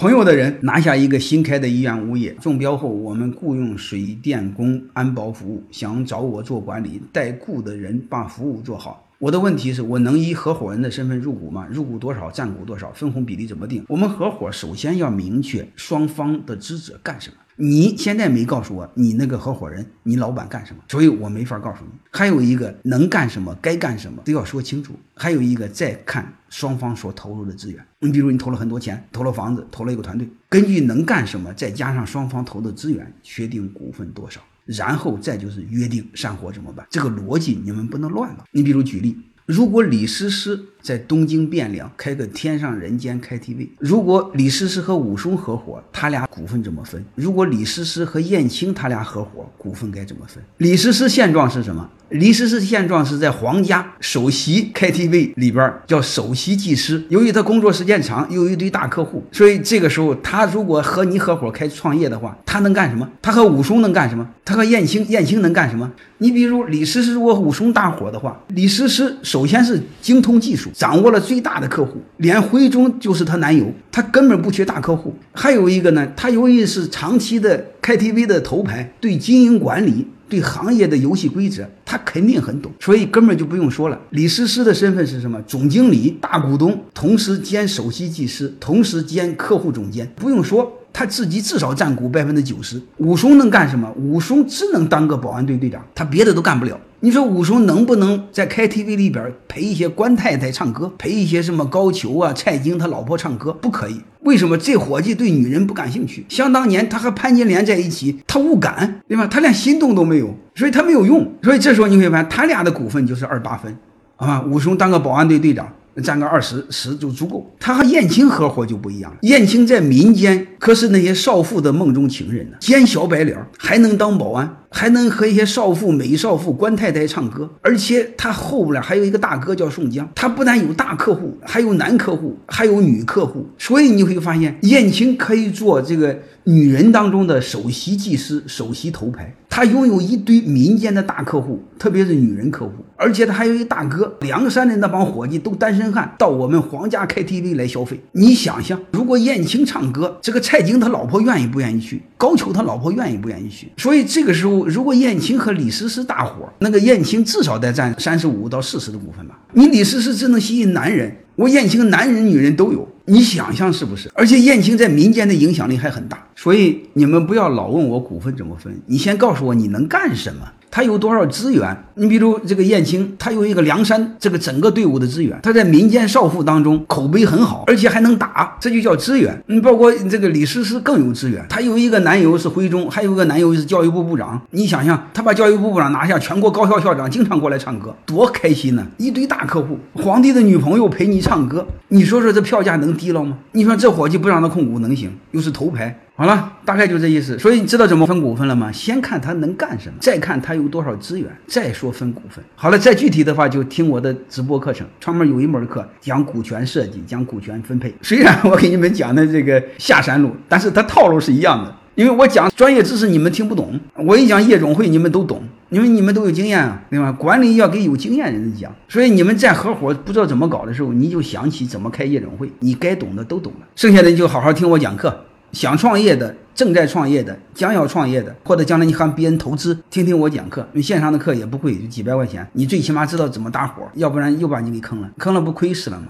朋友的人拿下一个新开的医院物业，中标后我们雇佣水电工安保服务，想找我做管理，代雇的人把服务做好。我的问题是我能以合伙人的身份入股吗？入股多少，占股多少，分红比例怎么定？我们合伙首先要明确双方的职责干什么。你现在没告诉我你那个合伙人，你老板干什么，所以我没法告诉你。还有一个能干什么，该干什么都要说清楚。还有一个再看双方所投入的资源。你比如你投了很多钱，投了房子，投了一个团队，根据能干什么，再加上双方投的资源，确定股份多少，然后再就是约定散伙怎么办。这个逻辑你们不能乱了。你比如举例，如果李诗诗。在东京汴梁开个天上人间 KTV。如果李诗诗和武松合伙，他俩股份怎么分？如果李诗诗和燕青他俩合伙，股份该怎么分？李诗诗现状是什么？李诗诗现状是在皇家首席 KTV 里边叫首席技师。由于他工作时间长，又有一堆大客户，所以这个时候他如果和你合伙开创业的话，他能干什么？他和武松能干什么？他和燕青燕青能干什么？你比如李诗诗如果武松大伙的话，李诗诗首先是精通技术。掌握了最大的客户，连徽宗就是她男友，她根本不缺大客户。还有一个呢，她由于是长期的 KTV 的头牌，对经营管理、对行业的游戏规则，她肯定很懂，所以根本就不用说了。李诗诗的身份是什么？总经理、大股东，同时兼首席技师，同时兼客户总监，不用说。他自己至少占股百分之九十。武松能干什么？武松只能当个保安队队长，他别的都干不了。你说武松能不能在 KTV 里边陪一些官太太唱歌，陪一些什么高俅啊、蔡京他老婆唱歌？不可以。为什么这伙计对女人不感兴趣？想当年他和潘金莲在一起，他无感，对吧？他连心动都没有，所以他没有用。所以这时候你会发现，他俩的股份就是二八分，啊，武松当个保安队队长。占个二十十就足够。他和燕青合伙就不一样了。燕青在民间可是那些少妇的梦中情人呢，兼小白脸还能当保安，还能和一些少妇、美少妇、官太太唱歌。而且他后边还有一个大哥叫宋江，他不但有大客户，还有男客户，还有女客户。所以你会发现，燕青可以做这个女人当中的首席技师、首席头牌。他拥有一堆民间的大客户，特别是女人客户，而且他还有一大哥，梁山的那帮伙计都单身汉，到我们皇家 KTV 来消费。你想想，如果燕青唱歌，这个蔡京他老婆愿意不愿意去？高俅他老婆愿意不愿意去？所以这个时候，如果燕青和李诗诗大伙，那个燕青至少得占三十五到四十的股份吧。你李诗诗只能吸引男人，我燕青男人女人都有。你想象是不是？而且燕青在民间的影响力还很大，所以你们不要老问我股份怎么分，你先告诉我你能干什么。他有多少资源？你比如这个燕青，他有一个梁山这个整个队伍的资源，他在民间少妇当中口碑很好，而且还能打，这就叫资源。你包括这个李诗诗更有资源，他有一个男友是徽宗，还有一个男友是教育部部长。你想想，他把教育部部长拿下，全国高校校长经常过来唱歌，多开心呢！一堆大客户，皇帝的女朋友陪你唱歌，你说说这票价能低了吗？你说这伙计不让他控股能行？又是头牌。好了，大概就这意思。所以你知道怎么分股份了吗？先看他能干什么，再看他有多少资源，再说分股份。好了，再具体的话就听我的直播课程，专门有一门课讲股权设计，讲股权分配。虽然我给你们讲的这个下山路，但是它套路是一样的。因为我讲专业知识你们听不懂，我一讲夜总会你们都懂，因为你们都有经验啊，对吧？管理要给有经验的人讲，所以你们在合伙不知道怎么搞的时候，你就想起怎么开夜总会，你该懂的都懂了，剩下的你就好好听我讲课。想创业的、正在创业的、将要创业的，或者将来你喊别人投资，听听我讲课。因为线上的课也不贵，就几百块钱，你最起码知道怎么搭伙，要不然又把你给坑了，坑了不亏死了吗？